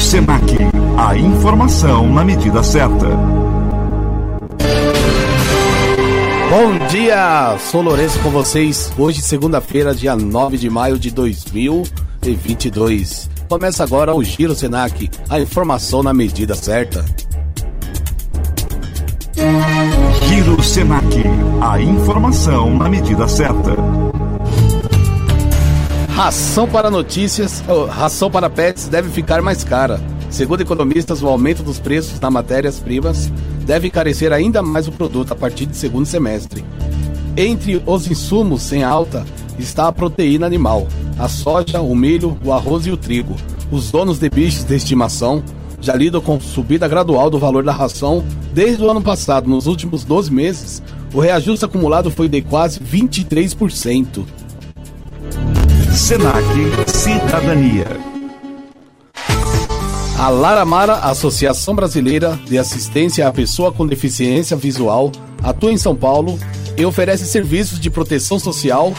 Senac, a informação na medida certa. Bom dia, sou Lourenço com vocês. Hoje, segunda-feira, dia 9 de maio de 2022. Começa agora o Giro Senac, a informação na medida certa. Giro Senac, a informação na medida certa. Ração para notícias, ração para pets deve ficar mais cara. Segundo economistas, o aumento dos preços nas matérias-primas deve encarecer ainda mais o produto a partir do segundo semestre. Entre os insumos sem alta está a proteína animal, a soja, o milho, o arroz e o trigo. Os donos de bichos de estimação já lidam com subida gradual do valor da ração desde o ano passado. Nos últimos 12 meses, o reajuste acumulado foi de quase 23%. Senac Cidadania. A Laramara, Associação Brasileira de Assistência à Pessoa com Deficiência Visual, atua em São Paulo e oferece serviços de proteção social,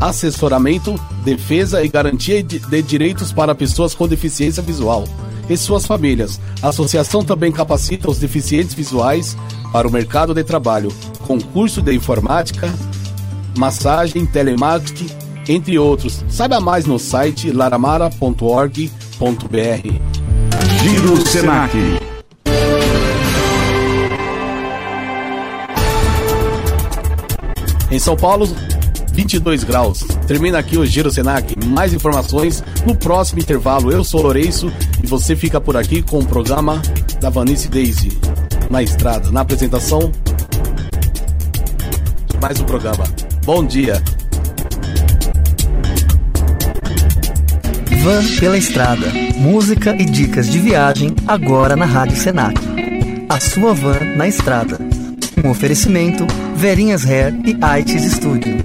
assessoramento, defesa e garantia de direitos para pessoas com deficiência visual e suas famílias. A associação também capacita os deficientes visuais para o mercado de trabalho, com curso de informática, massagem, telemarketing, entre outros. Saiba mais no site laramara.org.br. Giro Senac. Em São Paulo, 22 graus. Termina aqui o Giro Senac. Mais informações no próximo intervalo. Eu sou Lourenço e você fica por aqui com o programa da Vanice Daisy na estrada. Na apresentação, mais um programa. Bom dia. Van pela estrada. Música e dicas de viagem agora na Rádio Senac. A sua van na estrada. Um oferecimento Verinhas Hair e AIDS Studio.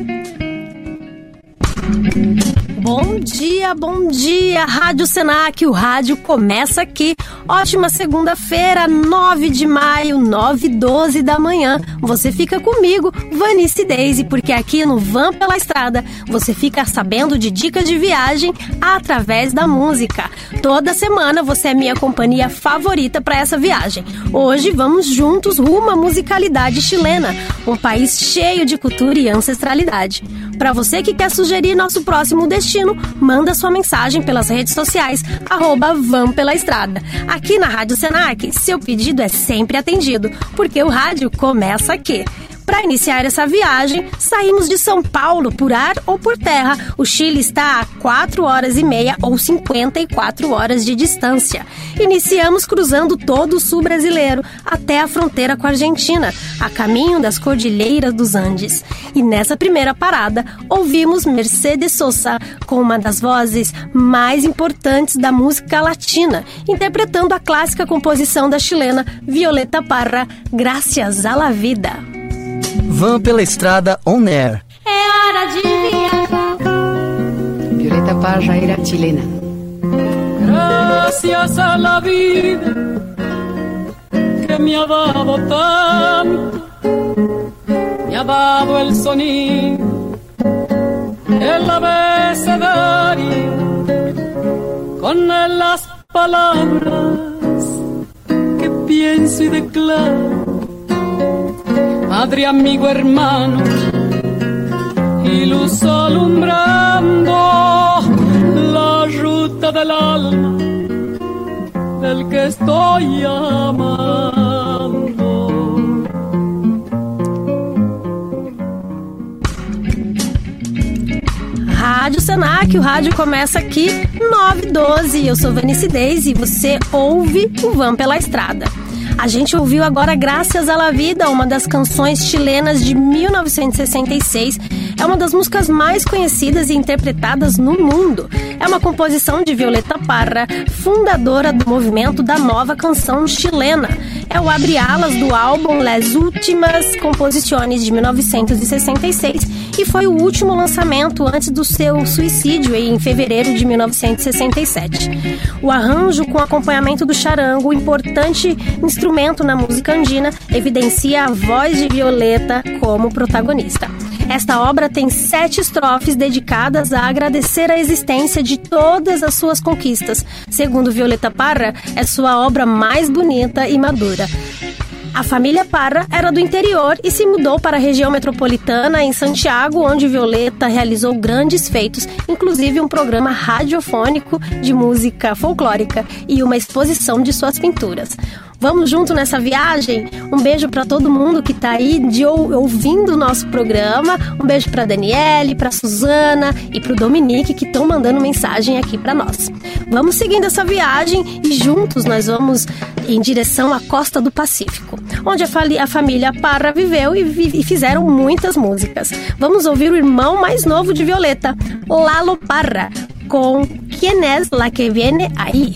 Bom dia, bom dia, Rádio Senac. O rádio começa aqui. Ótima segunda-feira, 9 de maio, 9 e 12 da manhã. Você fica comigo, Vanice Daisy, porque aqui no Van pela Estrada você fica sabendo de dicas de viagem através da música. Toda semana você é minha companhia favorita para essa viagem. Hoje vamos juntos rumo à musicalidade chilena, um país cheio de cultura e ancestralidade. Para você que quer sugerir nosso próximo destino, manda sua mensagem pelas redes sociais, arroba Vam Pela Estrada. Aqui na Rádio Senac, seu pedido é sempre atendido, porque o rádio começa aqui. Para iniciar essa viagem, saímos de São Paulo por ar ou por terra. O Chile está a 4 horas e meia ou 54 horas de distância. Iniciamos cruzando todo o sul brasileiro até a fronteira com a Argentina, a caminho das Cordilheiras dos Andes. E nessa primeira parada, ouvimos Mercedes Sosa com uma das vozes mais importantes da música latina, interpretando a clássica composição da chilena Violeta Parra, Gracias a la Vida. Van pela estrada on air. É hora de viajar. Violeta Parra era chilena. Gracias a la vida que me ha dado tanto, me ha dado el sonido, el abecedario, con las palabras que pienso y declaro madre, amigo, hermano, y luz alumbrando la ruta del alma del que estoy amando. Rádio Senac, o rádio começa aqui 912. Eu sou Vanice Deise e você ouve o Van pela Estrada. A gente ouviu agora Graças à la Vida, uma das canções chilenas de 1966. É uma das músicas mais conhecidas e interpretadas no mundo. É uma composição de Violeta Parra, fundadora do movimento da nova canção chilena. É o abre-alas do álbum Les Últimas Composições de 1966 e foi o último lançamento antes do seu suicídio em fevereiro de 1967. O arranjo com acompanhamento do charango, importante instrumento na música andina, evidencia a voz de Violeta como protagonista. Esta obra tem sete estrofes dedicadas a agradecer a existência de todas as suas conquistas. Segundo Violeta Parra, é sua obra mais bonita e madura. A família Parra era do interior e se mudou para a região metropolitana em Santiago, onde Violeta realizou grandes feitos, inclusive um programa radiofônico de música folclórica e uma exposição de suas pinturas. Vamos junto nessa viagem? Um beijo para todo mundo que está aí de, ouvindo o nosso programa. Um beijo para Daniele, para Suzana e para o Dominique que estão mandando mensagem aqui para nós. Vamos seguindo essa viagem e juntos nós vamos em direção à costa do Pacífico, onde a, família Parra viveu e, vi e fizeram muitas músicas. Vamos ouvir o irmão mais novo de Violeta, Lalo Parra, com Quem es la que viene aí?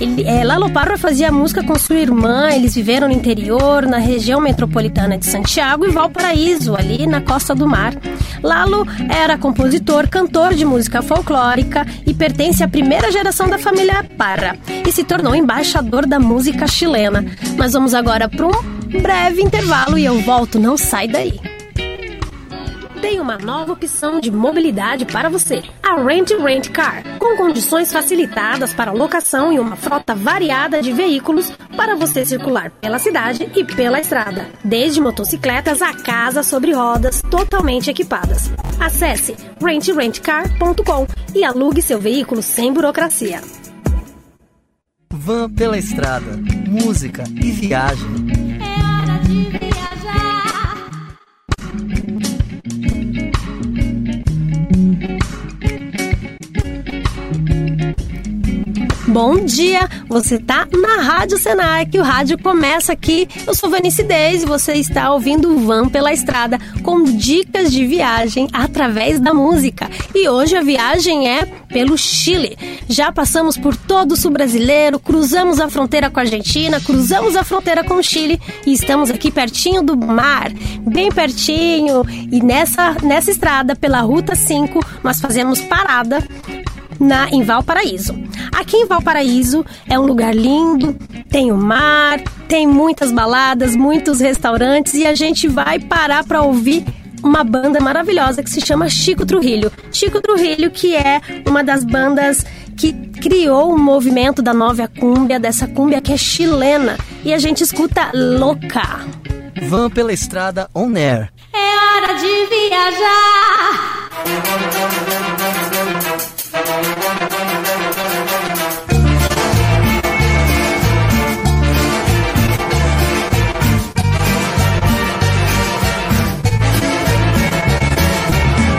Ele, é, Lalo Parra fazia música com sua irmã, eles viveram no interior, na região metropolitana de Santiago e Valparaíso, ali na costa do mar. Lalo era compositor, cantor de música folclórica e pertence à primeira geração da família Parra e se tornou embaixador da música chilena. Nós vamos agora para um breve intervalo e eu volto, não sai daí. Tem uma nova opção de mobilidade para você. A Rent Rent Car, com condições facilitadas para locação e uma frota variada de veículos para você circular pela cidade e pela estrada, desde motocicletas a casas sobre rodas totalmente equipadas. Acesse rentrentcar.com e alugue seu veículo sem burocracia. Van pela estrada, música e viagem. Bom dia, você tá na Rádio Senac, o rádio começa aqui. Eu sou Vanice Deis e você está ouvindo Van pela Estrada com dicas de viagem através da música. E hoje a viagem é pelo Chile. Já passamos por todo o sul brasileiro, cruzamos a fronteira com a Argentina, cruzamos a fronteira com o Chile e estamos aqui pertinho do mar, bem pertinho. E nessa, nessa estrada, pela Ruta 5, nós fazemos parada na em Valparaíso. Aqui em Valparaíso é um lugar lindo, tem o mar, tem muitas baladas, muitos restaurantes e a gente vai parar para ouvir uma banda maravilhosa que se chama Chico Trujillo. Chico Trujillo, que é uma das bandas que criou o movimento da nova cúmbia, dessa cúmbia que é chilena. E a gente escuta Louca. Vão pela estrada on air. É hora de viajar.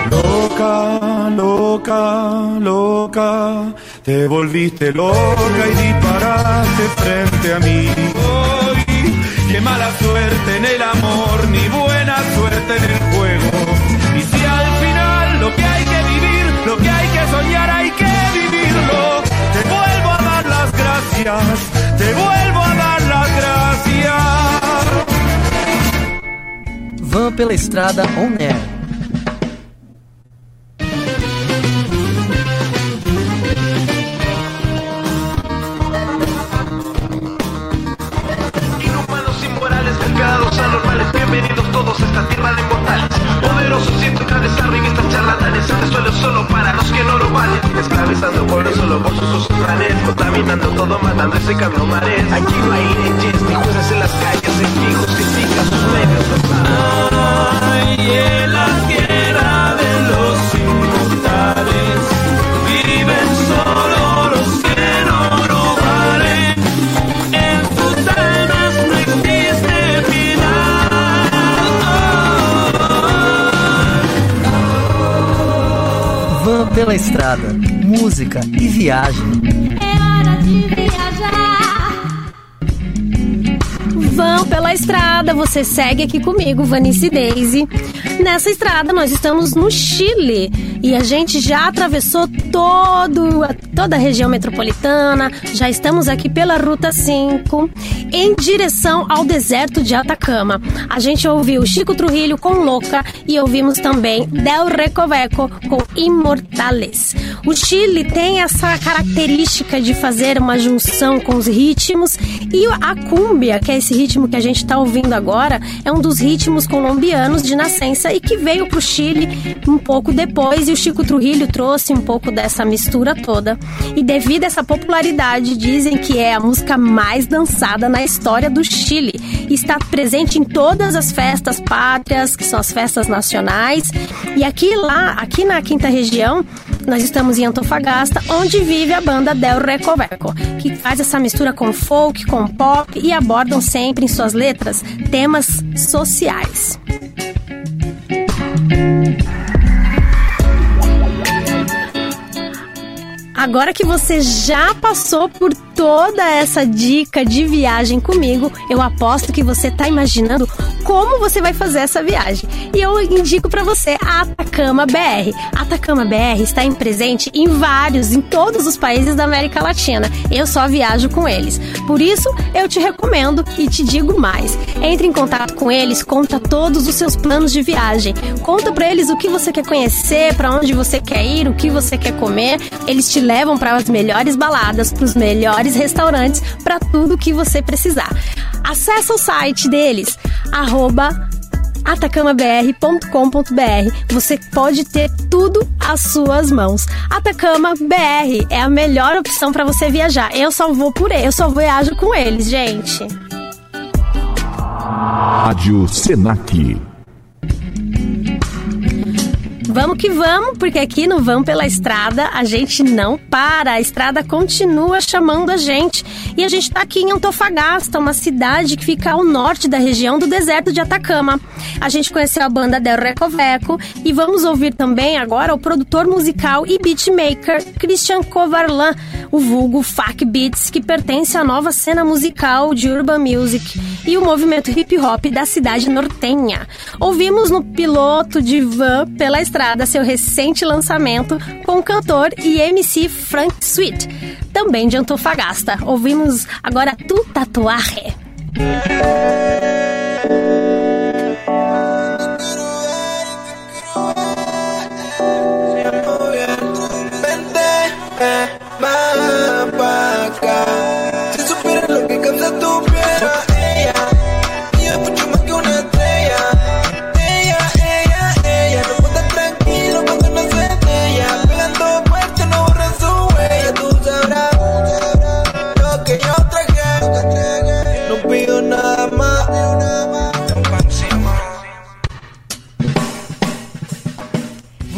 Loca, loca, loca, te volviste loca y disparaste frente a mí. Hoy, qué mala suerte en el amor, ni buena suerte en el juego. Te vuelvo a dar las gracias. Van pela estrada on air Bienvenidos todos a esta tierra de mortales Poderosos y intocables arribistas charlatanes Este suelo solo para los que no lo valen Esclavizando por solo por sus planes, contaminando todo, matando y secando mares. Aquí no hay leyes, ni jueces en las calles, el hijo justifica sus medios. Ay, en Van pela estrada, música e viagem. É hora de viajar. Vão pela estrada, você segue aqui comigo, Vanice Daisy. Nessa estrada nós estamos no Chile e a gente já atravessou todo, toda a região metropolitana, já estamos aqui pela Ruta 5 em direção ao deserto de Atacama. A gente ouviu Chico Trujillo com Louca e ouvimos também Del Recoveco com Imortales. O Chile tem essa característica de fazer uma junção com os ritmos e a cúmbia, que é esse ritmo que a gente está ouvindo agora, é um dos ritmos colombianos de nascença e que veio para o Chile um pouco depois e o Chico Trujillo trouxe um pouco dessa mistura toda. E devido a essa popularidade, dizem que é a música mais dançada na história do Chile. Está presente em todas as festas pátrias, que são as festas nacionais. E aqui lá, aqui na quinta região, nós estamos em Antofagasta, onde vive a banda Del Recoveco, que faz essa mistura com folk, com pop e abordam sempre em suas letras temas sociais. Thank you. Agora que você já passou por toda essa dica de viagem comigo, eu aposto que você está imaginando como você vai fazer essa viagem. E eu indico para você a Atacama BR. A Atacama BR está em presente em vários, em todos os países da América Latina. Eu só viajo com eles. Por isso, eu te recomendo e te digo mais. Entre em contato com eles, conta todos os seus planos de viagem. Conta para eles o que você quer conhecer, para onde você quer ir, o que você quer comer. Eles te levam para as melhores baladas, para os melhores restaurantes, para tudo que você precisar. Acesse o site deles, arroba atacamabr.com.br. Você pode ter tudo às suas mãos. Atacama BR é a melhor opção para você viajar. Eu só vou por ele, eu só viajo com eles, gente. Rádio Senac. Vamos que vamos, porque aqui no Vão pela Estrada a gente não para, a estrada continua chamando a gente. E a gente está aqui em Antofagasta, uma cidade que fica ao norte da região do deserto de Atacama. A gente conheceu a banda Del Recoveco e vamos ouvir também agora o produtor musical e beatmaker Christian Kovarlan, o vulgo Fak Beats, que pertence à nova cena musical de urban music e o movimento hip hop da cidade nortenha. Ouvimos no piloto de Van pela Estrada seu recente lançamento com o cantor e MC Frank Sweet, também de Antofagasta. Ouvimos agora Tu Tatuaje.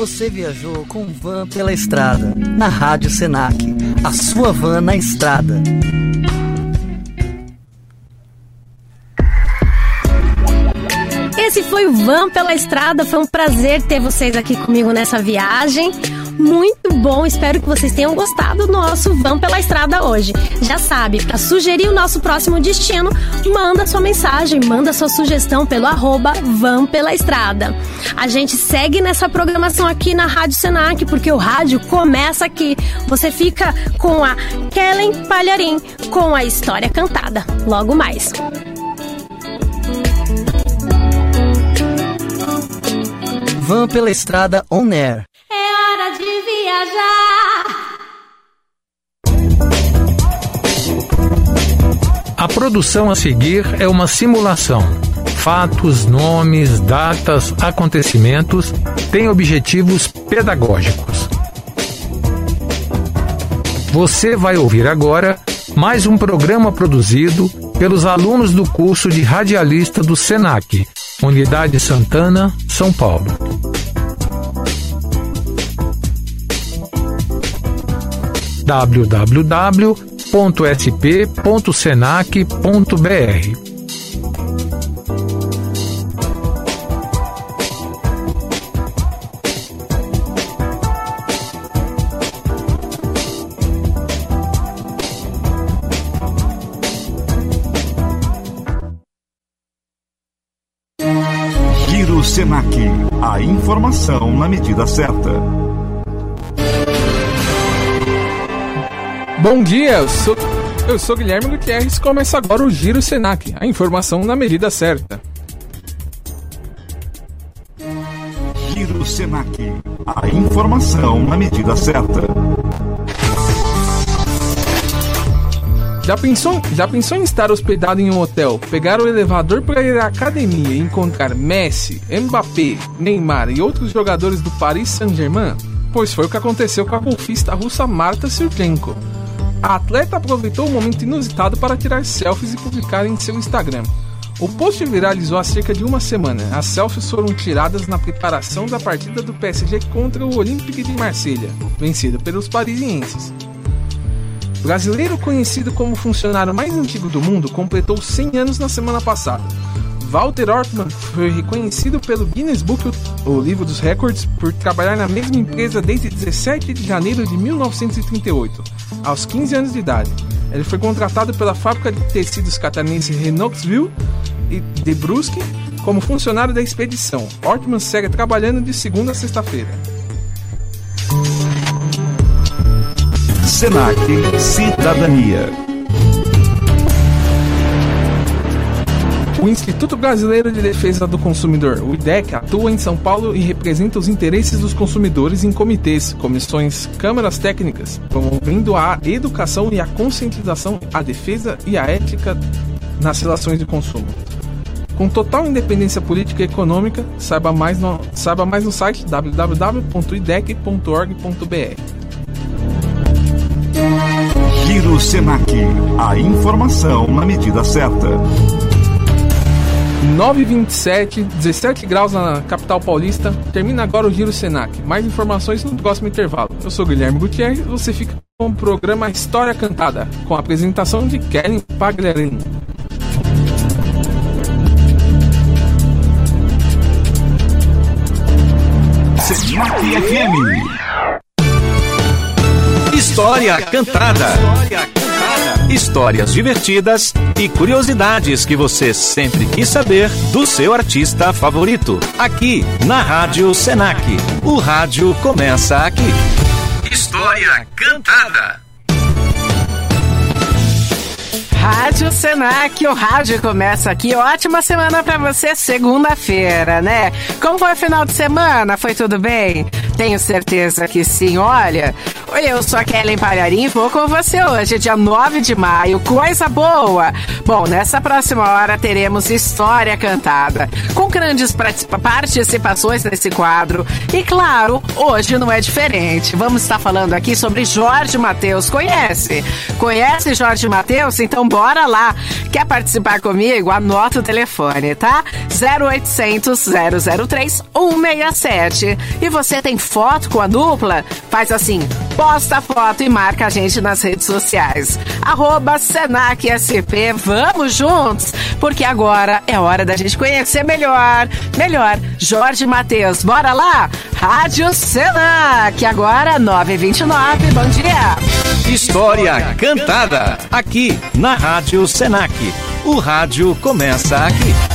Você viajou com van pela estrada, na Rádio Senac. A sua van na estrada. Esse foi o Van pela Estrada. Foi um prazer ter vocês aqui comigo nessa viagem. Muito bom, espero que vocês tenham gostado do nosso Van pela Estrada hoje. Já sabe, para sugerir o nosso próximo destino, manda sua mensagem, manda sua sugestão pelo arroba Van pela Estrada. A gente segue nessa programação aqui na Rádio Senac, porque o rádio começa aqui. Você fica com a Kellen Palharim, com a história cantada. Logo mais. Van pela estrada on air. Viajar. A produção a seguir é uma simulação. Fatos, nomes, datas, acontecimentos têm objetivos pedagógicos. Você vai ouvir agora mais um programa produzido pelos alunos do curso de radialista do SENAC, Unidade Santana, São Paulo. www.sp.senac.br Senac. A informação na medida certa. Bom dia, eu sou, eu sou Guilherme Gutierrez e começa agora o Giro Senac, a informação na medida certa. Giro Senac. A informação na medida certa. Já pensou, já pensou em estar hospedado em um hotel, pegar o elevador para ir à academia e encontrar Messi, Mbappé, Neymar e outros jogadores do Paris Saint-Germain? Pois foi o que aconteceu com a golfista russa Marta Surchenko. A atleta aproveitou o momento inusitado para tirar selfies e publicar em seu Instagram. O post viralizou há cerca de uma semana. As selfies foram tiradas na preparação da partida do PSG contra o Olympique de Marselha, vencido pelos parisienses. Brasileiro conhecido como funcionário mais antigo do mundo completou 100 anos na semana passada. Walter Ortmann foi reconhecido pelo Guinness Book, o livro dos recordes, por trabalhar na mesma empresa desde 17 de janeiro de 1938, aos 15 anos de idade. Ele foi contratado pela fábrica de tecidos catarinense Renoxville e de Brusque como funcionário da expedição. Ortmann segue trabalhando de segunda a sexta-feira. Senac Cidadania. O Instituto Brasileiro de Defesa do Consumidor, o IDEC, atua em São Paulo e representa os interesses dos consumidores em comitês, comissões, câmaras técnicas, promovendo a educação e a conscientização, a defesa e a ética nas relações de consumo. Com total independência política e econômica, saiba mais no, saiba mais no site www.idec.org.br. Giro Senac. A informação na medida certa. 927, 17 graus na capital paulista. Termina agora o Giro Senac. Mais informações no próximo intervalo. Eu sou Guilherme Gutierrez e você fica com o programa História Cantada, com a apresentação de Kellen Pagliarini. Senac FM. História Cantada. Histórias divertidas e curiosidades que você sempre quis saber do seu artista favorito. Aqui na Rádio Senac. O rádio começa aqui. História Cantada. Rádio Senac, o rádio começa aqui. Ótima semana para você, segunda-feira, né? Como foi o final de semana? Foi tudo bem? Tenho certeza que sim. Olha, eu sou a Kellen Palharim e vou com você hoje, dia 9 de maio. Coisa boa! Bom, nessa próxima hora teremos História Cantada, com grandes participações nesse quadro. E claro, hoje não é diferente. Vamos estar falando aqui sobre Jorge Matheus. Conhece? Conhece Jorge Matheus? Então bora lá. Quer participar comigo? Anota o telefone, tá? 0800 003 167. E você tem foto com a dupla? Faz assim, posta a foto e marca a gente nas redes sociais. Arroba Senac SP. Vamos juntos, porque agora é hora da gente conhecer melhor, melhor, Jorge Matheus. Bora lá? Rádio Senac, agora 929. Bom dia. História Cantada. Aqui na Rádio Senac. O rádio começa aqui.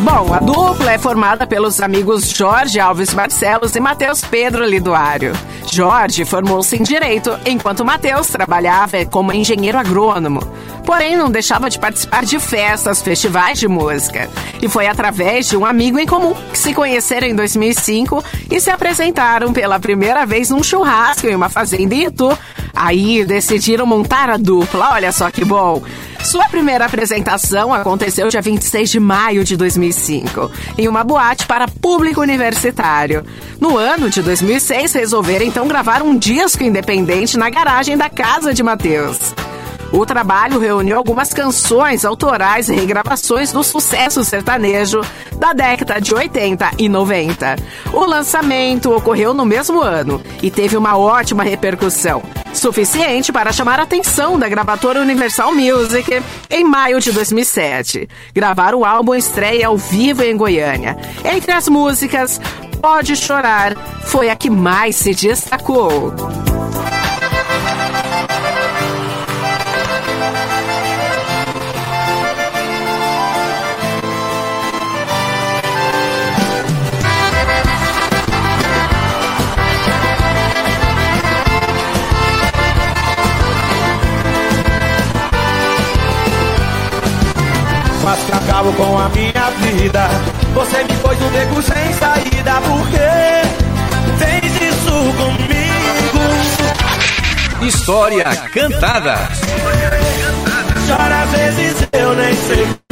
Bom, a dupla é formada pelos amigos Jorge Alves Barcelos e Matheus Pedro Liduário. Jorge formou-se em Direito, enquanto Matheus trabalhava como engenheiro agrônomo. Porém, não deixava de participar de festas, festivais de música. E foi através de um amigo em comum que se conheceram em 2005 e se apresentaram pela primeira vez num churrasco em uma fazenda em Itu. Aí decidiram montar a dupla, olha só que bom. Sua primeira apresentação aconteceu dia 26 de maio de 2005, em uma boate para público universitário. No ano de 2006, resolveram então gravar um disco independente na garagem da casa de Matheus. O trabalho reuniu algumas canções autorais e regravações do sucesso sertanejo da década de 80 e 90. O lançamento ocorreu no mesmo ano e teve uma ótima repercussão, suficiente para chamar a atenção da gravadora Universal Music em maio de 2007. Gravar o álbum estreia ao vivo em Goiânia. Entre as músicas, Pode Chorar foi a que mais se destacou. Mas que acabo com a minha vida Você me pôs no beco sem saída Por que fez isso comigo? História cantada. Chora às vezes eu nem sei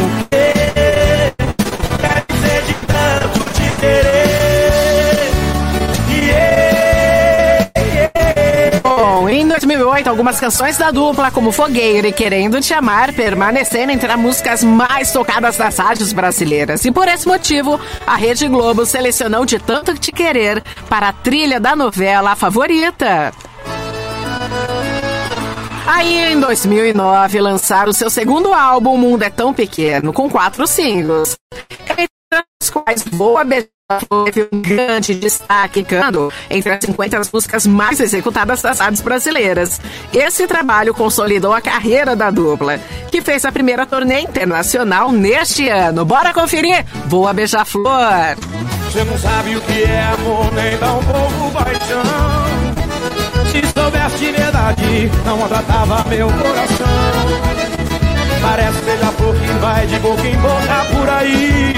2008, algumas canções da dupla, como Fogueira e Querendo Te Amar, permaneceram entre as músicas mais tocadas das rádios brasileiras. E por esse motivo, a Rede Globo selecionou De Tanto Te Querer para a trilha da novela favorita. Aí, em 2009, lançaram seu segundo álbum, O Mundo é Tão Pequeno, com quatro singles. Os quais Boa Beija-Flor teve um grande destaque, ficando entre as 50 músicas mais executadas das rádios brasileiras. Esse trabalho consolidou a carreira da dupla, que fez a primeira turnê internacional neste ano. Bora conferir? Boa Beija-Flor! Você não sabe o que é amor, nem tão pouco paixão. Se soubesse de verdade, não maltratava meu coração. Parece beija-flor que vai de boca em boca por aí.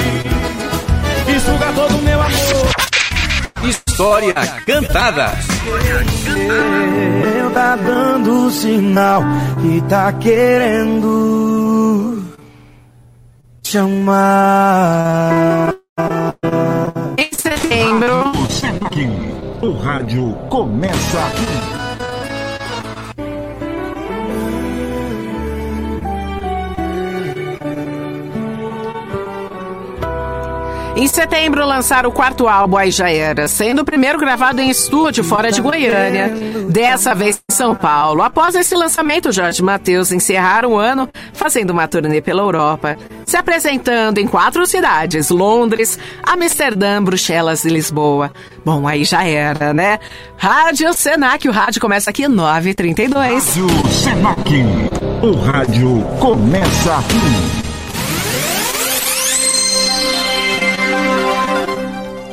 Suga todo o meu amor. História cantada. Eu tá dando sinal e tá querendo te amar. Em setembro, O rádio começa Em setembro, lançaram o quarto álbum Aí Já Era, sendo o primeiro gravado em estúdio fora de Goiânia, dessa vez em São Paulo. Após esse lançamento, Jorge Matheus encerraram o ano fazendo uma turnê pela Europa, se apresentando em quatro cidades: Londres, Amsterdã, Bruxelas e Lisboa. Bom, aí já era, né? Rádio Senac, o rádio começa aqui 9h32. Rádio Senac. O rádio começa aqui.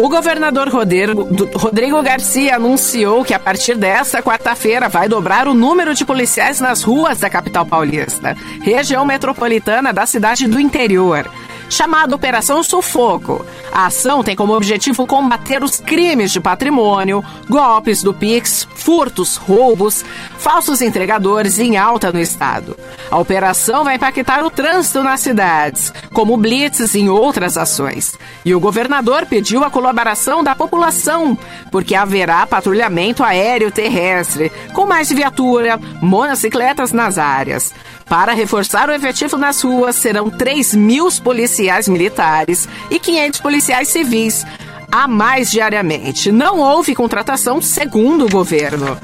O governador Rodrigo, Garcia anunciou que a partir desta quarta-feira vai dobrar o número de policiais nas ruas da capital paulista, região metropolitana da cidade do interior. Chamada Operação Sufoco. A ação tem como objetivo combater os crimes de patrimônio, golpes do Pix, furtos, roubos, falsos entregadores em alta no estado. A operação vai impactar o trânsito nas cidades, como blitzes e outras ações. E o governador pediu a colaboração da população, porque haverá patrulhamento aéreo terrestre, com mais viatura, monocicletas nas áreas. Para reforçar o efetivo nas ruas, serão 3 mil policiais militares e 500 policiais civis a mais diariamente. Não houve contratação segundo o governo.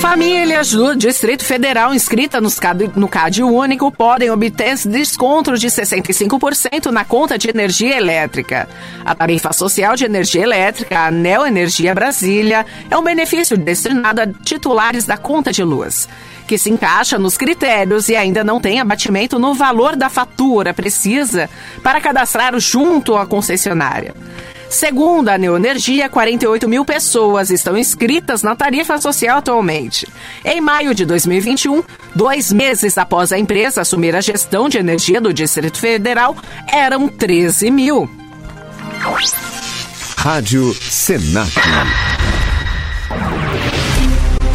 Famílias do Distrito Federal inscritas no CAD Único podem obter desconto de 65% na conta de energia elétrica. A tarifa social de energia elétrica, a Neo Energia Brasília, é um benefício destinado a titulares da conta de luz, que se encaixa nos critérios e ainda não tem abatimento no valor da fatura precisa para cadastrar junto à concessionária. Segundo a Neoenergia, 48 mil pessoas estão inscritas na tarifa social atualmente. Em maio de 2021, dois meses após a empresa assumir a gestão de energia do Distrito Federal, eram 13 mil. Rádio Senac.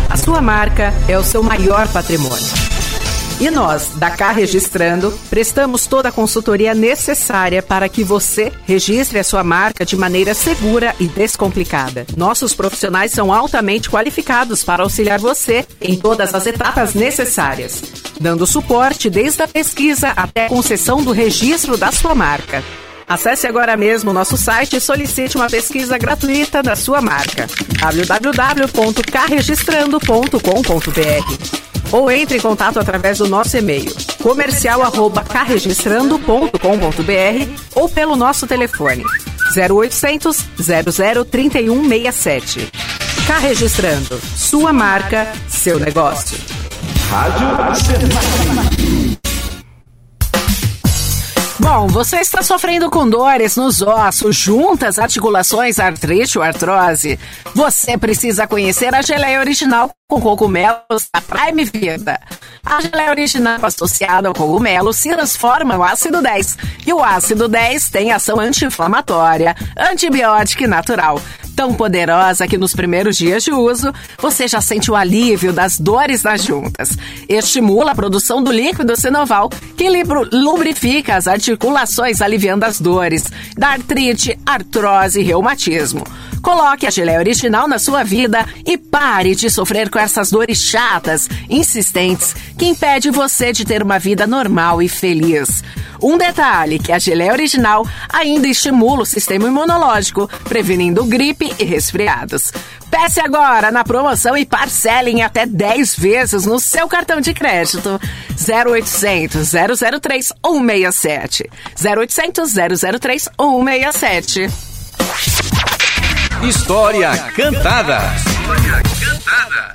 As sua marca é o seu maior patrimônio. E nós, da Cá Registrando, prestamos toda a consultoria necessária para que você registre a sua marca de maneira segura e descomplicada. Nossos profissionais são altamente qualificados para auxiliar você em todas as etapas necessárias, dando suporte desde a pesquisa até a concessão do registro da sua marca. Acesse agora mesmo nosso site e solicite uma pesquisa gratuita da sua marca. www.carregistrando.com.br ou entre em contato através do nosso e-mail comercial@carregistrando.com.br ou pelo nosso telefone 0800 00 3167. Carregistrando, sua marca, seu negócio. Rádio Senac. Bom, você está sofrendo com dores nos ossos, juntas, articulações, artrite ou artrose? Você precisa conhecer a geleia original com cogumelos da Prime Vida. A geleia original associada ao cogumelo se transforma no ácido 10. E o ácido 10 tem ação anti-inflamatória, antibiótica e natural. Tão poderosa que nos primeiros dias de uso, você já sente o alívio das dores nas juntas. Estimula a produção do líquido sinoval, que lubrifica as articulações, aliviando as dores da artrite, artrose e reumatismo. Coloque a geleia original na sua vida e pare de sofrer com essas dores chatas, insistentes, que impede você de ter uma vida normal e feliz. Um detalhe que a geleia original ainda estimula o sistema imunológico, prevenindo gripe e resfriados. Peça agora na promoção e parcele em até 10 vezes no seu cartão de crédito. 0800 003 167. 0800 003 167. História Cantada. História Cantada.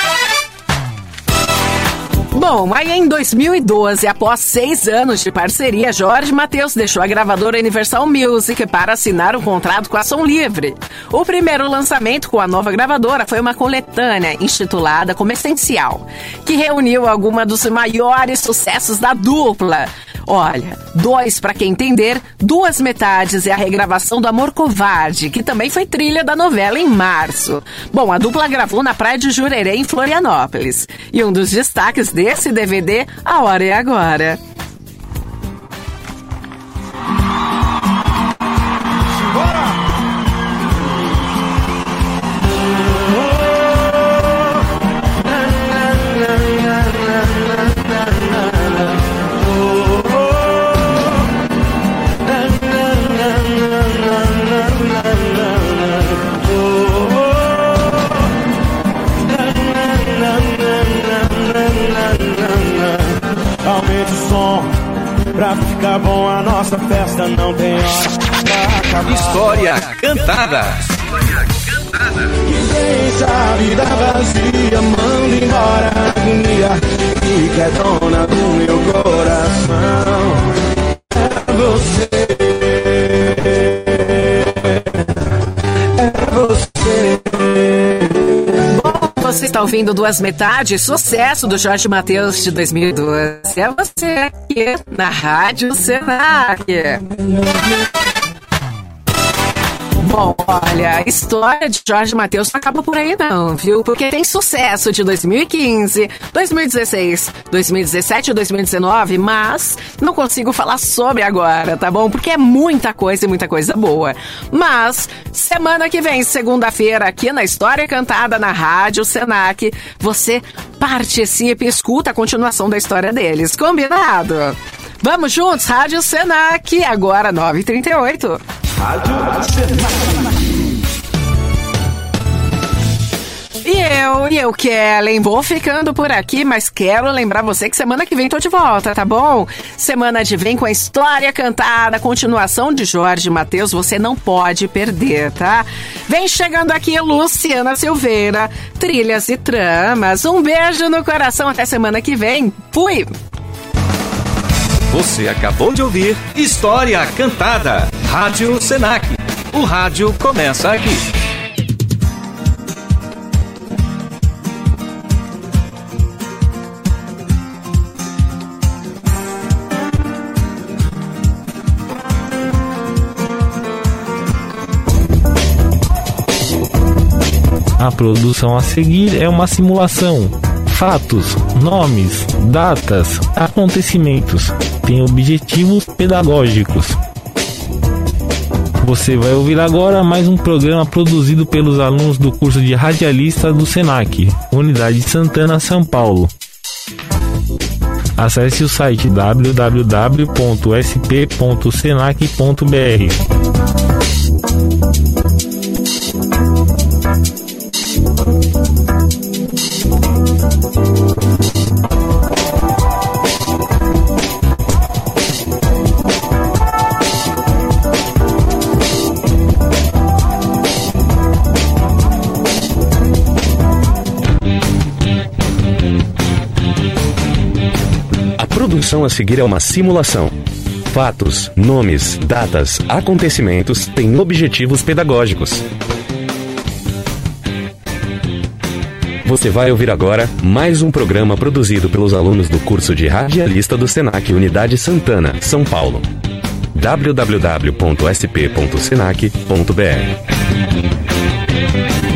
Bom, aí em 2012, após seis anos de parceria, Jorge Matheus deixou a gravadora Universal Music para assinar um contrato com a Som Livre. O primeiro lançamento com a nova gravadora foi uma coletânea intitulada Como Essencial, que reuniu alguns dos maiores sucessos da dupla. Olha, dois para quem entender, duas metades é a regravação do Amor Covarde, que também foi trilha da novela em março. Bom, a dupla gravou na praia de Jurerê, em Florianópolis. E um dos destaques desse DVD, A Hora é Agora. Ouvindo Duas Metades, sucesso do Jorge Matheus de 2012. É você aqui na Rádio Senac. Bom, olha, a história de Jorge Matheus não acaba por aí não, viu? Porque tem sucesso de 2015, 2016, 2017 e 2019, mas não consigo falar sobre agora, tá bom? Porque é muita coisa e muita coisa boa. Mas, semana que vem, segunda-feira, aqui na História Cantada na Rádio Senac, você participa e escuta a continuação da história deles, combinado? Vamos juntos, Rádio Senac, agora 9h38. Rádio. E eu, e eu, Kellen, vou ficando por aqui, mas quero lembrar você que semana que vem tô de volta, tá bom? Semana de vem com a história cantada, continuação de Jorge Matheus, você não pode perder, tá? Vem chegando aqui Luciana Silveira, trilhas e tramas. Um beijo no coração, até semana que vem. Fui! Você acabou de ouvir História Cantada. Rádio Senac. O rádio começa aqui. A produção a seguir é uma simulação. Fatos, nomes, datas, acontecimentos têm objetivos pedagógicos. Você vai ouvir agora mais um programa produzido pelos alunos do curso de radialista do SENAC, Unidade Santana, São Paulo. Acesse o site www.sp.senac.br. produção a seguir é uma simulação. Fatos, nomes, datas, acontecimentos têm objetivos pedagógicos. Você vai ouvir agora mais um programa produzido pelos alunos do curso de radialista do Senac Unidade Santana, São Paulo. www.sp.senac.br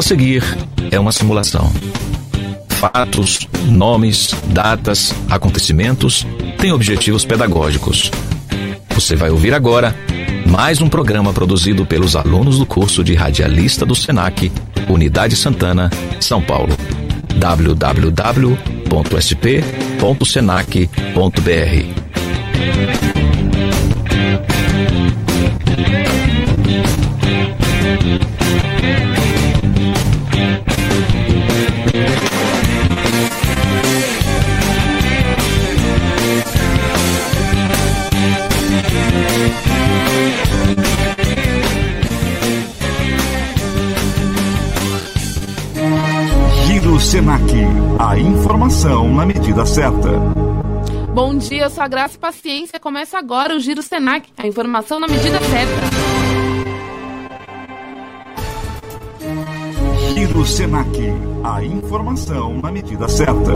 A seguir é uma simulação. Fatos, nomes, datas, acontecimentos têm objetivos pedagógicos. Você vai ouvir agora mais um programa produzido pelos alunos do curso de radialista do SENAC, Unidade Santana, São Paulo. www.sp.senac.br Senac. A informação na medida certa. Bom dia, eu sou a Graça e Paciência. Começa agora o Giro Senac, a informação na medida certa. Giro Senac. A informação na medida certa.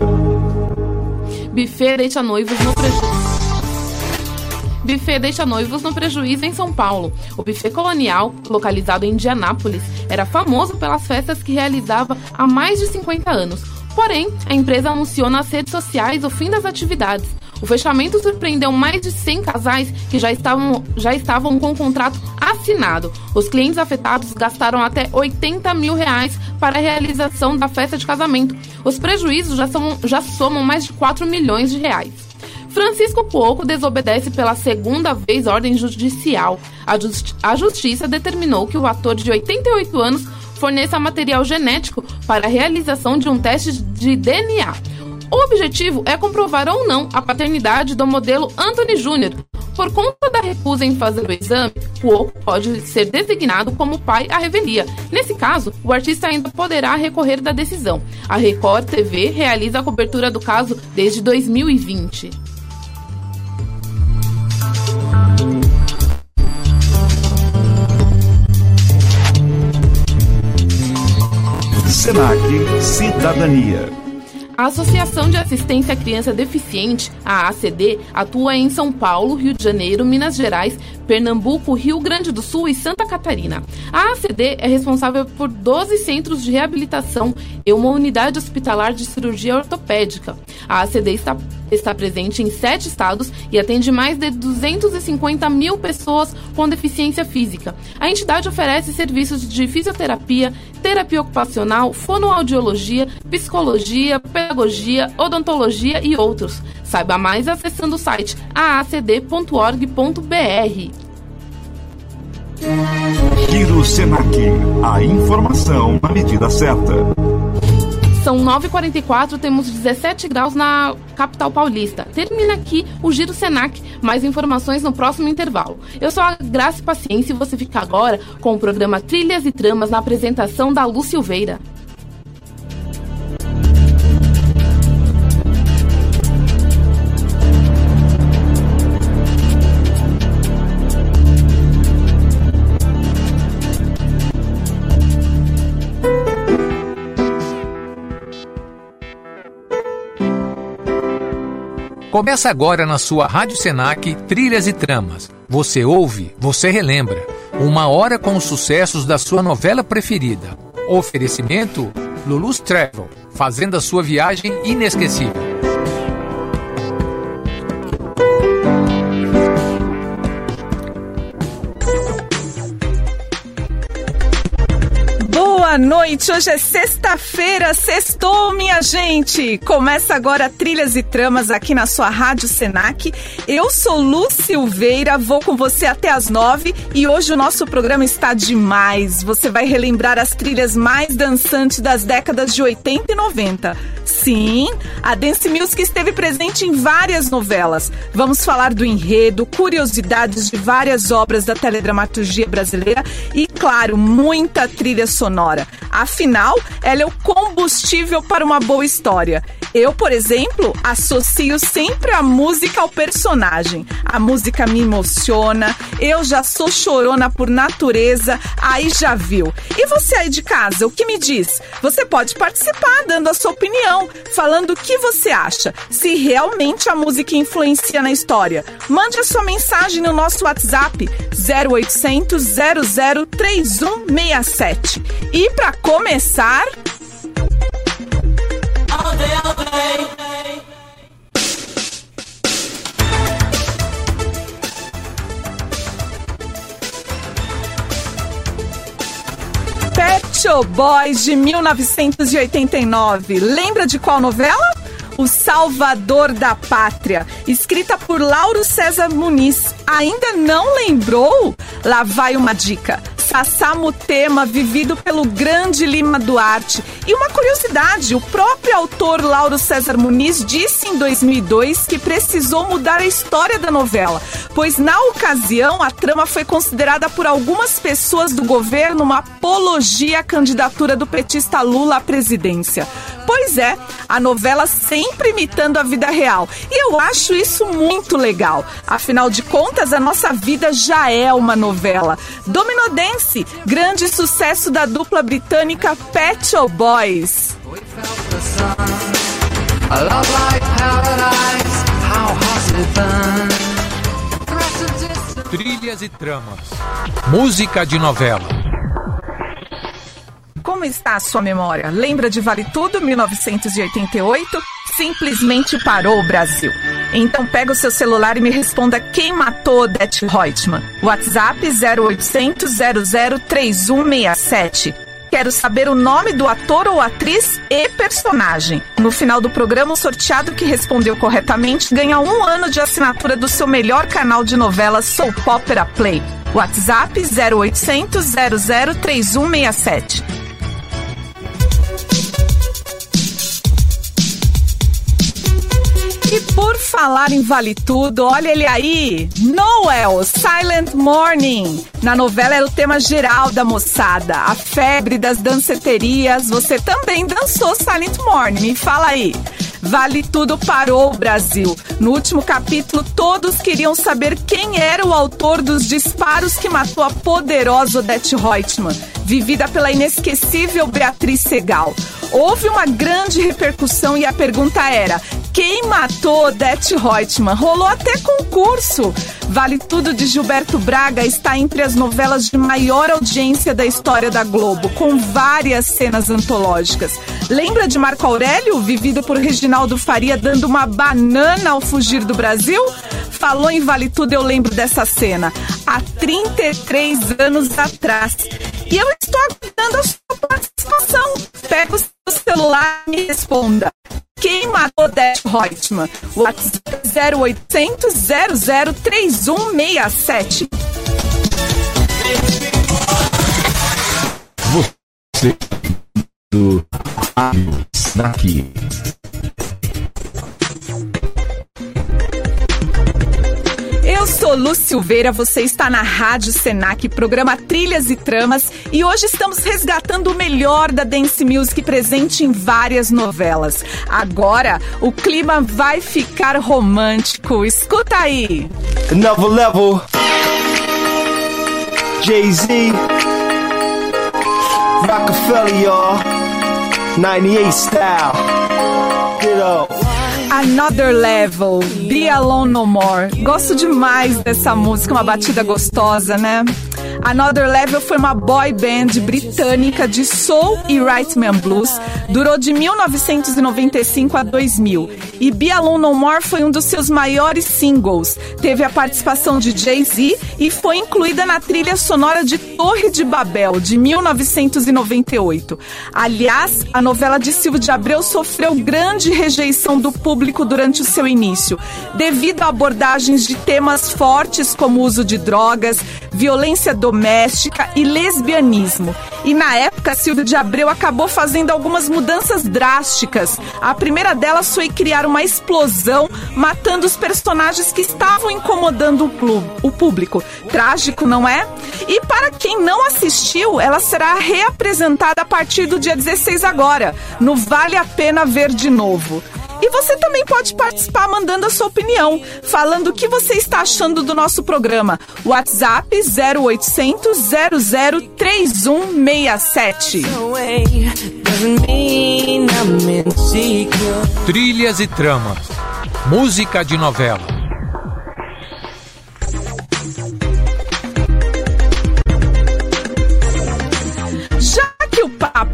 Buffet deixa noivos no prejuízo. Buffet deixa noivos no prejuízo em São Paulo. O buffet colonial, localizado em Indianápolis, era famoso pelas festas que realizava há mais de 50 anos. Porém, a empresa anunciou nas redes sociais o fim das atividades. O fechamento surpreendeu mais de 100 casais que já estavam, já estavam com o contrato assinado. Os clientes afetados gastaram até 80 mil reais para a realização da festa de casamento. Os prejuízos já, são, já somam mais de 4 milhões de reais. Francisco Cuoco desobedece pela segunda vez ordem judicial. A, justi a justiça determinou que o ator de 88 anos forneça material genético para a realização de um teste de DNA. O objetivo é comprovar ou não a paternidade do modelo Anthony Jr. Por conta da recusa em fazer o exame, Cuoco pode ser designado como pai à revelia. Nesse caso, o artista ainda poderá recorrer da decisão. A Record TV realiza a cobertura do caso desde 2020. Senac Cidadania. A Associação de Assistência à Criança Deficiente, a ACD, atua em São Paulo, Rio de Janeiro, Minas Gerais, Pernambuco, Rio Grande do Sul e Santa Catarina. A ACD é responsável por 12 centros de reabilitação e uma unidade hospitalar de cirurgia ortopédica. A ACD está, está presente em sete estados e atende mais de 250 mil pessoas com deficiência física. A entidade oferece serviços de fisioterapia, terapia ocupacional, fonoaudiologia, psicologia, pedagogia, odontologia e outros. Saiba mais acessando o site aacd.org.br. Giro Senac. A informação na medida certa. São 9h44, temos 17 graus na capital paulista. Termina aqui o Giro Senac. Mais informações no próximo intervalo. Eu sou a Graça e Paciência e você fica agora com o programa Trilhas e Tramas na apresentação da Lu Silveira. Começa agora na sua Rádio Senac Trilhas e Tramas. Você ouve, você relembra. Uma hora com os sucessos da sua novela preferida. Oferecimento Lulus Travel, fazendo a sua viagem inesquecível. Boa noite, hoje é sexta-feira, sextou, minha gente! Começa agora Trilhas e Tramas aqui na sua Rádio Senac. Eu sou Lu Silveira, vou com você até as nove e hoje o nosso programa está demais. Você vai relembrar as trilhas mais dançantes das décadas de 80 e 90. Sim, a Dance Music esteve presente em várias novelas. Vamos falar do enredo, curiosidades de várias obras da teledramaturgia brasileira e, claro, muita trilha sonora. Afinal, ela é o combustível para uma boa história. Eu, por exemplo, associo sempre a música ao personagem. A música me emociona, eu já sou chorona por natureza, aí já viu. E você aí de casa, o que me diz? Você pode participar dando a sua opinião, falando o que você acha, se realmente a música influencia na história. Mande a sua mensagem no nosso WhatsApp 0800 00 3167. E para começar. Pet Shop Boys de 1989. Lembra de qual novela? O Salvador da Pátria, escrita por Lauro César Muniz. Ainda não lembrou? Lá vai uma dica. Sassá Mutema, vivido pelo grande Lima Duarte. E uma curiosidade, o próprio autor Lauro César Muniz disse em 2002 que precisou mudar a história da novela, pois na ocasião a trama foi considerada por algumas pessoas do governo uma apologia à candidatura do petista Lula à presidência. Pois é, a novela sempre imitando a vida real. E eu acho isso muito legal. Afinal de contas, a nossa vida já é uma novela. Domino Dance, grande sucesso da dupla britânica Pet Shop Boys. Trilhas e tramas. Música de novela. Como está a sua memória? Lembra de Vale Tudo, 1988? Simplesmente parou o Brasil. Então pega o seu celular e me responda quem matou Odete Reutemann. WhatsApp 0800 00 3167. Quero saber o nome do ator ou atriz e personagem. No final do programa, o sorteado que respondeu corretamente ganha um ano de assinatura do seu melhor canal de novelas Soap Opera Play. WhatsApp 0800 00 E por falar em Vale Tudo, olha ele aí! Noel, Silent Morning. Na novela era o tema geral da moçada, a febre das danceterias. Você também dançou Silent Morning, me fala aí. Vale Tudo parou o Brasil. No último capítulo, todos queriam saber quem era o autor dos disparos que matou a poderosa Odete Reutemann, vivida pela inesquecível Beatriz Segal. Houve uma grande repercussão e a pergunta era: quem matou Odete Reutemann? Rolou até concurso. Vale Tudo de Gilberto Braga está entre as novelas de maior audiência da história da Globo, com várias cenas antológicas. Lembra de Marco Aurélio, vivido por Reginaldo Faria, dando uma banana ao fugir do Brasil? Falou em Vale Tudo, eu lembro dessa cena. Há 33 anos atrás. E eu estou aguardando a sua participação. Pega o seu celular me responda. Quem matou Dash Reutemann? WhatsApp 0800 00 3167. Você do daqui. Eu sou Lu Silveira, você está na Rádio Senac, programa Trilhas e Tramas, e hoje estamos resgatando o melhor da dance music presente em várias novelas. Agora, o clima vai ficar romântico. Escuta aí. Another level. Jay-Z. Rockefeller, y'all. 98 style. Another Level, Be Alone No More. Gosto demais dessa música, uma batida gostosa, né? Another Level foi uma boy band britânica de soul e rhythm blues. Durou de 1995 a 2000. E Be Alone No More foi um dos seus maiores singles. Teve a participação de Jay-Z e foi incluída na trilha sonora de Torre de Babel, de 1998. Aliás, a novela de Silvio de Abreu sofreu grande rejeição do público durante o seu início, devido a abordagens de temas fortes como uso de drogas, violência doméstica e lesbianismo. E na época, Silvio de Abreu acabou fazendo algumas mudanças drásticas. A primeira delas foi criar uma explosão, matando os personagens que estavam incomodando o público. Trágico, não é? E para quem não assistiu, ela será reapresentada a partir do dia 16 agora, no Vale a Pena Ver de Novo. E você também pode participar mandando a sua opinião, falando o que você está achando do nosso programa. WhatsApp 0800 003167. Trilhas e tramas. Música de novela.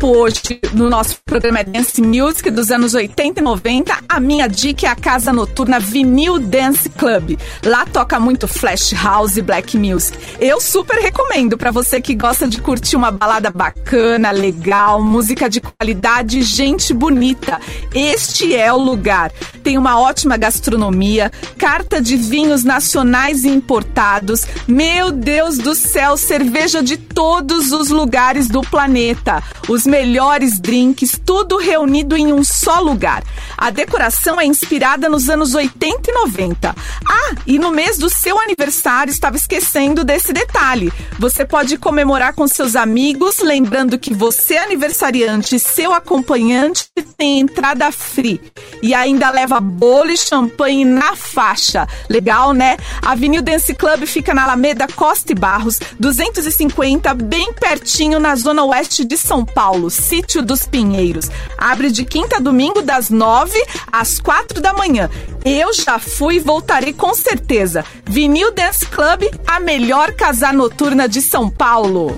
papo hoje no nosso programa é Dance Music dos anos 80 e 90. A minha dica é a casa noturna Vinil Dance Club. Lá toca muito Flash House e Black Music. Eu super recomendo para você que gosta de curtir uma balada bacana, legal, música de qualidade, gente bonita. Este é o lugar. Tem uma ótima gastronomia, carta de vinhos nacionais e importados. Meu Deus do céu, cerveja de todos os lugares do planeta os melhores drinks, tudo reunido em um só lugar. A decoração é inspirada nos anos 80 e 90. Ah, e no mês do seu aniversário, estava esquecendo desse detalhe. Você pode comemorar com seus amigos, lembrando que você, aniversariante e seu acompanhante, tem entrada free. E ainda leva bolo e champanhe na faixa. Legal, né? A Avenida Dance Club fica na Alameda Costa e Barros, 250, bem pertinho na zona oeste de São. Paulo, Sítio dos Pinheiros. Abre de quinta a domingo, das nove às quatro da manhã. Eu já fui e voltarei com certeza. Vinil Dance Club, a melhor casa noturna de São Paulo.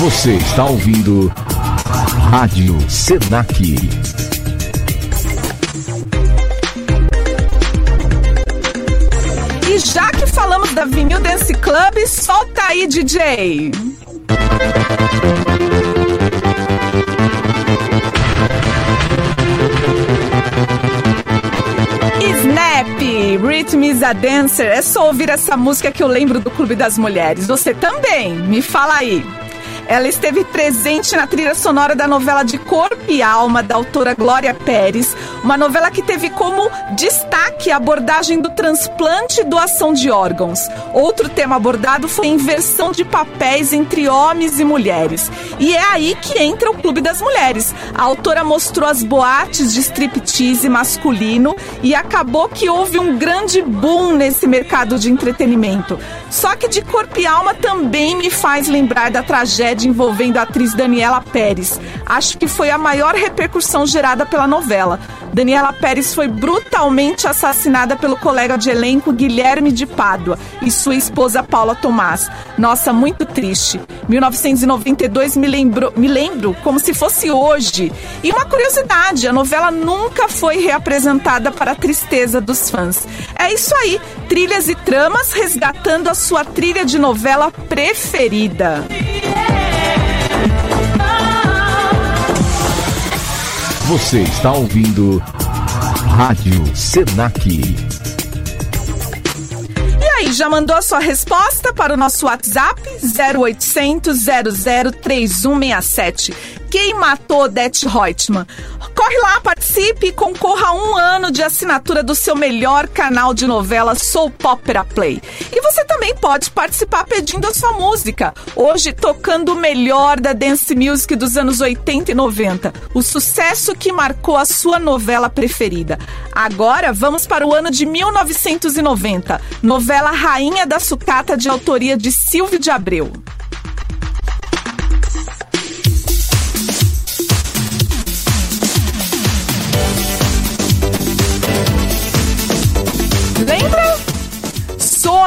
Você está ouvindo Rádio Senac. E já que falamos da Vinil Dance Club, solta aí, DJ! Snap, Rhythm is a Dancer. É só ouvir essa música que eu lembro do Clube das Mulheres. Você também? Me fala aí. Ela esteve presente na trilha sonora da novela de Corpo e Alma, da autora Glória Pérez, uma novela que teve como destaque a abordagem do transplante e doação de órgãos. Outro tema abordado foi a inversão de papéis entre homens e mulheres. E é aí que entra o Clube das Mulheres. A autora mostrou as boates de striptease masculino e acabou que houve um grande boom nesse mercado de entretenimento. Só que de Corpo e Alma também me faz lembrar da tragédia envolvendo a atriz Daniela Pérez. Acho que foi a maior repercussão gerada pela novela. Daniela Pérez foi brutalmente assassinada pelo colega de elenco Guilherme de Pádua e sua esposa Paula Tomás. Nossa, muito triste. 1992 me lembro, me lembro como se fosse hoje. E uma curiosidade, a novela nunca foi reapresentada para a tristeza dos fãs. É isso aí, trilhas e tramas resgatando a sua trilha de novela preferida. Você está ouvindo Rádio Senac. E aí, já mandou a sua resposta para o nosso WhatsApp 0800 003167? Quem matou Odete Reutemann? Corre lá, participe e concorra a um ano de assinatura do seu melhor canal de novela Soap Opera Play. E você também pode participar pedindo a sua música. Hoje, tocando o melhor da dance music dos anos 80 e 90. O sucesso que marcou a sua novela preferida. Agora, vamos para o ano de 1990. Novela Rainha da Sucata, de autoria de Silvio de Abreu.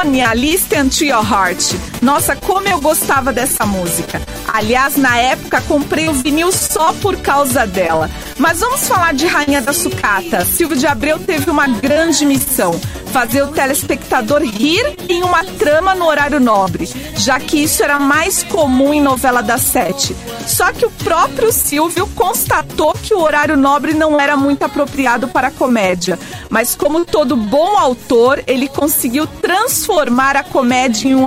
Sônia, Listen to Your Heart. Nossa, como eu gostava dessa música. Aliás, na época comprei o vinil só por causa dela. Mas vamos falar de Rainha da Sucata. Silvio de Abreu teve uma grande missão: fazer o telespectador rir em uma trama no horário nobre, já que isso era mais comum em novela das sete. Só que o próprio Silvio constatou que o horário nobre não era muito apropriado para a comédia. Mas, como todo bom autor, ele conseguiu transformar a comédia em um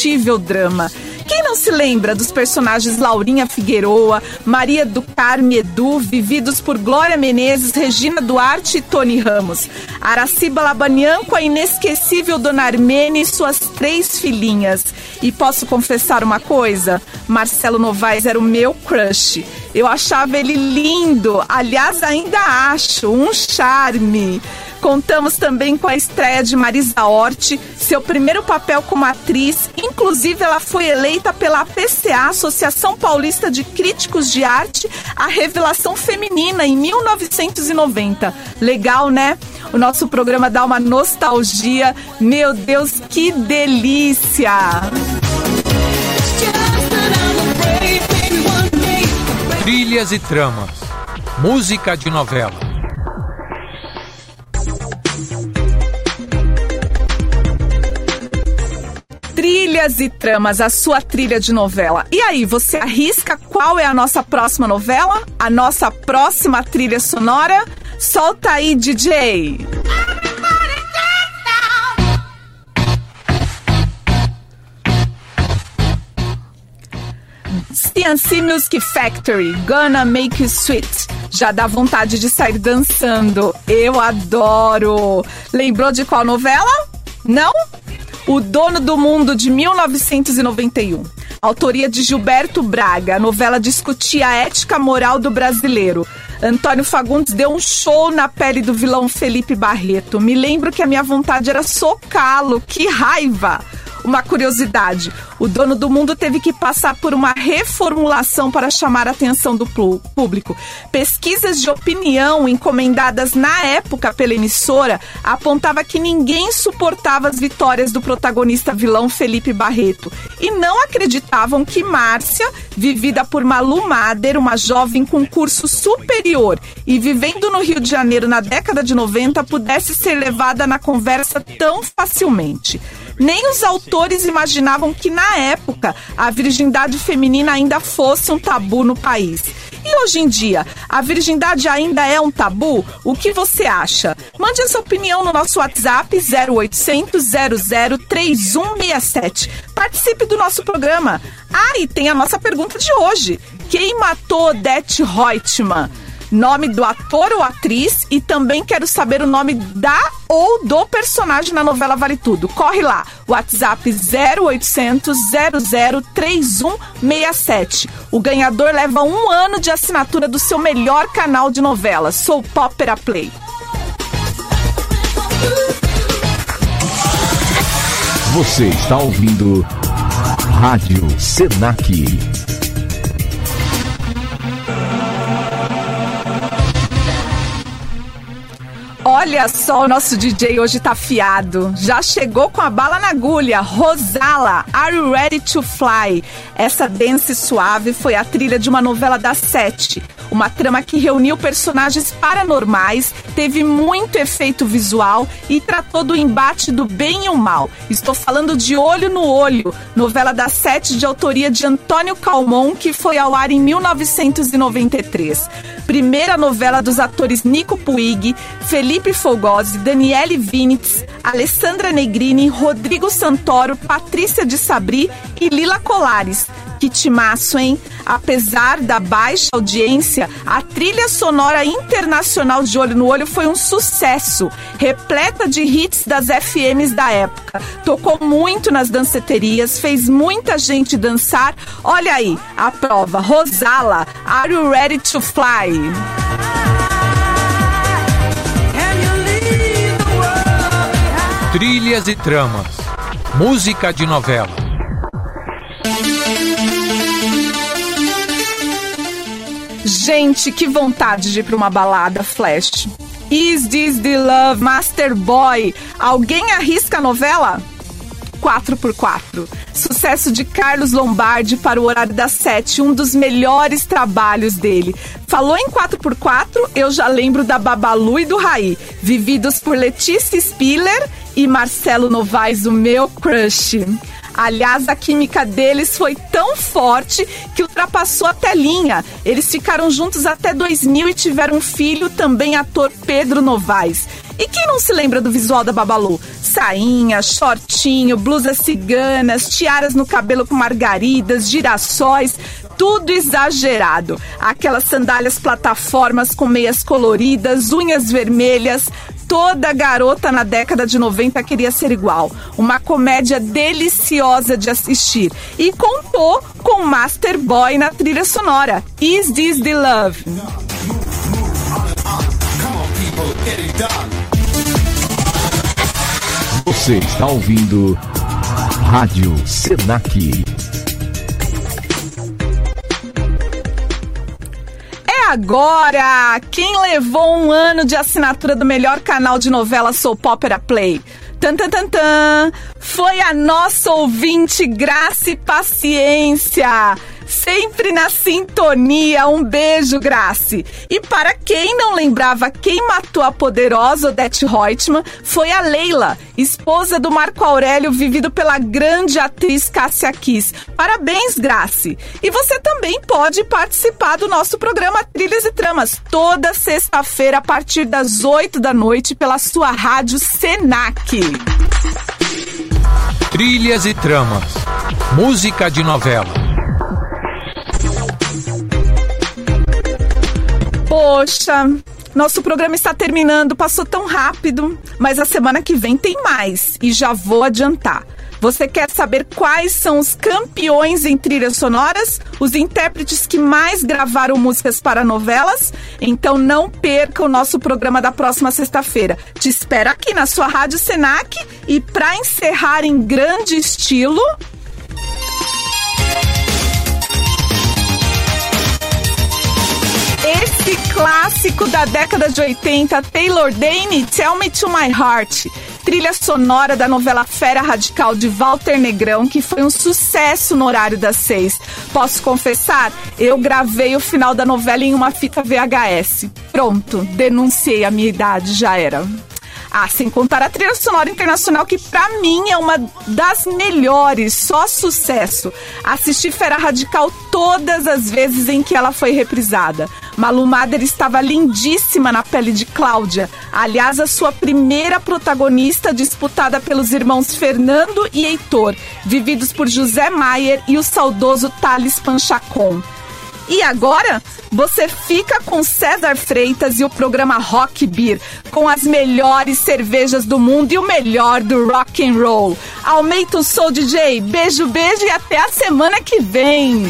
irresistível drama. Quem não se lembra dos personagens Laurinha Figueroa, Maria do Carme Edu, vividos por Glória Menezes, Regina Duarte e Tony Ramos? Araciba Labanian com a inesquecível Dona Armene e suas três filhinhas. E posso confessar uma coisa? Marcelo Novaes era o meu crush. Eu achava ele lindo, aliás, ainda acho, um charme. Contamos também com a estreia de Marisa Hort, seu primeiro papel como atriz. Inclusive, ela foi eleita pela PCA, Associação Paulista de Críticos de Arte, a revelação feminina em 1990. Legal, né? O nosso programa dá uma nostalgia. Meu Deus, que delícia! Trilhas e tramas. Música de novela. E tramas, a sua trilha de novela. E aí, você arrisca qual é a nossa próxima novela? A nossa próxima trilha sonora? Solta aí, DJ! CNC Music Factory, Gonna Make You Sweet. Já dá vontade de sair dançando. Eu adoro! Lembrou de qual novela? Não? O Dono do Mundo de 1991. Autoria de Gilberto Braga. A novela discutia a ética moral do brasileiro. Antônio Fagundes deu um show na pele do vilão Felipe Barreto. Me lembro que a minha vontade era socá-lo. Que raiva! Uma curiosidade: o dono do mundo teve que passar por uma reformulação para chamar a atenção do público. Pesquisas de opinião encomendadas na época pela emissora apontava que ninguém suportava as vitórias do protagonista vilão Felipe Barreto e não acreditavam que Márcia, vivida por Malu Mader, uma jovem com curso superior e vivendo no Rio de Janeiro na década de 90, pudesse ser levada na conversa tão facilmente. Nem os autores imaginavam que na época a virgindade feminina ainda fosse um tabu no país. E hoje em dia, a virgindade ainda é um tabu? O que você acha? Mande a sua opinião no nosso WhatsApp 0800 00 3167. Participe do nosso programa. Ah, e tem a nossa pergunta de hoje. Quem matou Odete Reutemann? Nome do ator ou atriz e também quero saber o nome da ou do personagem na novela Vale Tudo. Corre lá, WhatsApp 0800 003167. O ganhador leva um ano de assinatura do seu melhor canal de novelas, Sou Popera Play. Você está ouvindo Rádio Senac. Olha só, o nosso DJ hoje tá fiado. Já chegou com a bala na agulha. Rosala, Are You Ready to Fly? Essa dance suave foi a trilha de uma novela das sete. Uma trama que reuniu personagens paranormais, teve muito efeito visual e tratou do embate do bem e o mal. Estou falando de Olho no Olho, novela das sete de autoria de Antônio Calmon, que foi ao ar em 1993. Primeira novela dos atores Nico Puig, Felipe Fogosi, Daniele Vinitz, Alessandra Negrini, Rodrigo Santoro, Patrícia de Sabri e Lila Colares. Que timaço, hein? Apesar da baixa audiência, a trilha sonora internacional de Olho no Olho foi um sucesso, repleta de hits das FMs da época. Tocou muito nas danceterias, fez muita gente dançar. Olha aí, a prova. Rosala, Are You Ready to Fly? Trilhas e tramas. Música de novela. Gente, que vontade de ir pra uma balada flash. Is This The Love, Master Boy? Alguém arrisca a novela? 4x4. Sucesso de Carlos Lombardi para o horário das 7, um dos melhores trabalhos dele. Falou em 4x4, eu já lembro da Babalu e do Raí, vividos por Letícia Spiller e Marcelo Novaes, o meu crush. Aliás, a química deles foi tão forte que ultrapassou a telinha. Eles ficaram juntos até 2000 e tiveram um filho, também ator Pedro Novaes. E quem não se lembra do visual da Babalu? Sainha, shortinho, blusas ciganas, tiaras no cabelo com margaridas, girassóis, tudo exagerado. Aquelas sandálias plataformas com meias coloridas, unhas vermelhas. Toda garota na década de 90 queria ser igual. Uma comédia deliciosa de assistir. E contou com Master Boy na trilha sonora. Is This the Love? Você está ouvindo Rádio Senac. Agora! Quem levou um ano de assinatura do melhor canal de novela Soap Opera Play? Tan, tan, tan, tan. Foi a nossa ouvinte Graça e Paciência. Sempre na sintonia. Um beijo, Grace. E para quem não lembrava quem matou a poderosa Odette Reutemann, foi a Leila, esposa do Marco Aurélio, vivido pela grande atriz Cássia Kiss. Parabéns, Grace. E você também pode participar do nosso programa Trilhas e Tramas, toda sexta-feira, a partir das 8 da noite, pela sua rádio Senac. Trilhas e tramas. Música de novela. Poxa, nosso programa está terminando, passou tão rápido, mas a semana que vem tem mais e já vou adiantar. Você quer saber quais são os campeões em trilhas sonoras? Os intérpretes que mais gravaram músicas para novelas? Então não perca o nosso programa da próxima sexta-feira. Te espero aqui na sua Rádio Senac e para encerrar em grande estilo, esse clássico da década de 80, Taylor Dane, Tell Me to My Heart. Trilha sonora da novela Fera Radical de Walter Negrão, que foi um sucesso no horário das seis. Posso confessar? Eu gravei o final da novela em uma fita VHS. Pronto, denunciei a minha idade, já era. Ah, sem contar a trilha sonora internacional, que pra mim é uma das melhores, só sucesso. Assisti Fera Radical todas as vezes em que ela foi reprisada. Malu Mader estava lindíssima na pele de Cláudia. Aliás, a sua primeira protagonista, disputada pelos irmãos Fernando e Heitor, vividos por José Maier e o saudoso Thales Panchacon. E agora, você fica com César Freitas e o programa Rock Beer, com as melhores cervejas do mundo e o melhor do rock and roll. Aumenta o Soul DJ, beijo, beijo e até a semana que vem.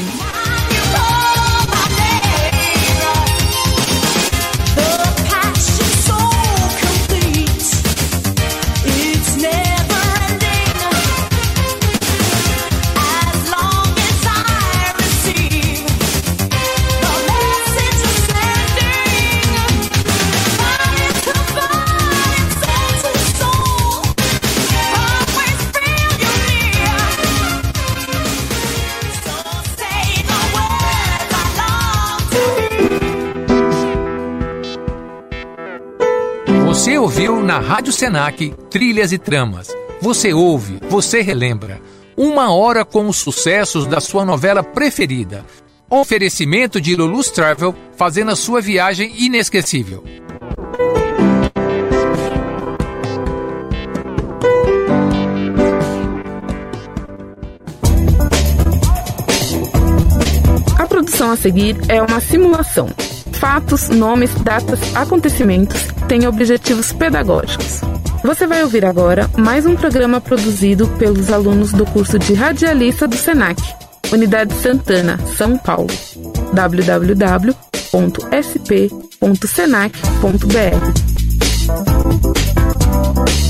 Na Rádio Senac Trilhas e Tramas. Você ouve, você relembra. Uma hora com os sucessos da sua novela preferida. Oferecimento de Lulus Travel, fazendo a sua viagem inesquecível. A produção a seguir é uma simulação. Fatos, nomes, datas, acontecimentos têm objetivos pedagógicos. Você vai ouvir agora mais um programa produzido pelos alunos do curso de Radialista do SENAC, Unidade Santana, São Paulo. www.sp.senac.br